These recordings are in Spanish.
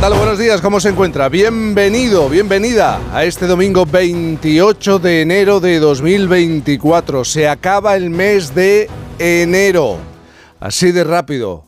tal? Buenos días, ¿cómo se encuentra? Bienvenido, bienvenida a este domingo 28 de enero de 2024. Se acaba el mes de enero. Así de rápido.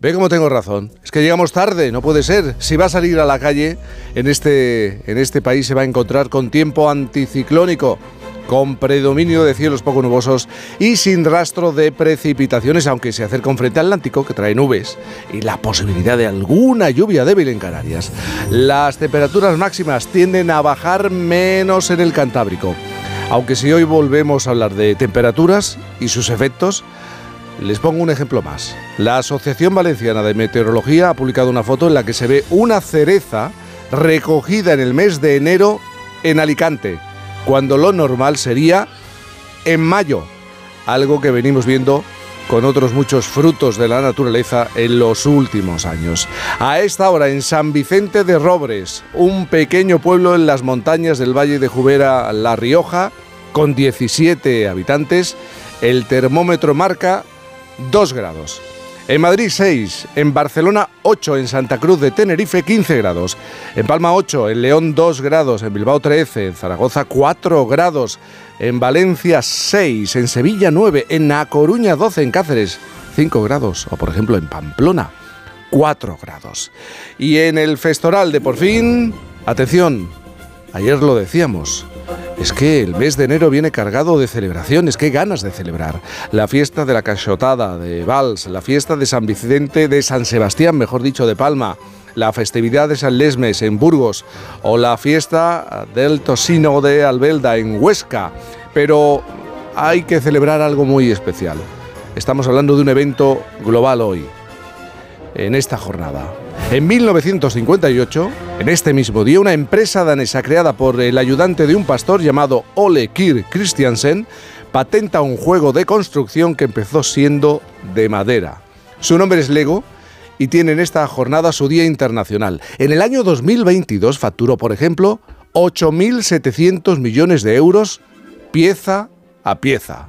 Ve cómo tengo razón. Es que llegamos tarde, no puede ser. Si va a salir a la calle, en este, en este país se va a encontrar con tiempo anticiclónico con predominio de cielos poco nubosos y sin rastro de precipitaciones, aunque se acerca un frente atlántico que trae nubes y la posibilidad de alguna lluvia débil en Canarias. Las temperaturas máximas tienden a bajar menos en el Cantábrico. Aunque si hoy volvemos a hablar de temperaturas y sus efectos, les pongo un ejemplo más. La Asociación Valenciana de Meteorología ha publicado una foto en la que se ve una cereza recogida en el mes de enero en Alicante cuando lo normal sería en mayo, algo que venimos viendo con otros muchos frutos de la naturaleza en los últimos años. A esta hora en San Vicente de Robres, un pequeño pueblo en las montañas del Valle de Jubera, La Rioja, con 17 habitantes, el termómetro marca 2 grados. En Madrid 6, en Barcelona 8, en Santa Cruz de Tenerife 15 grados, en Palma 8, en León 2 grados, en Bilbao 13, en Zaragoza 4 grados, en Valencia 6, en Sevilla 9, en A Coruña 12, en Cáceres 5 grados, o por ejemplo en Pamplona 4 grados. Y en el Festoral de por fin, atención, ayer lo decíamos, es que el mes de enero viene cargado de celebraciones, qué ganas de celebrar. La fiesta de la Cachotada de Vals, la fiesta de San Vicente de San Sebastián, mejor dicho, de Palma, la festividad de San Lesmes en Burgos o la fiesta del Tosino de Albelda en Huesca. Pero hay que celebrar algo muy especial. Estamos hablando de un evento global hoy, en esta jornada. En 1958, en este mismo día, una empresa danesa creada por el ayudante de un pastor llamado Ole Kirk Christiansen patenta un juego de construcción que empezó siendo de madera. Su nombre es Lego y tiene en esta jornada su Día Internacional. En el año 2022 facturó, por ejemplo, 8.700 millones de euros pieza a pieza.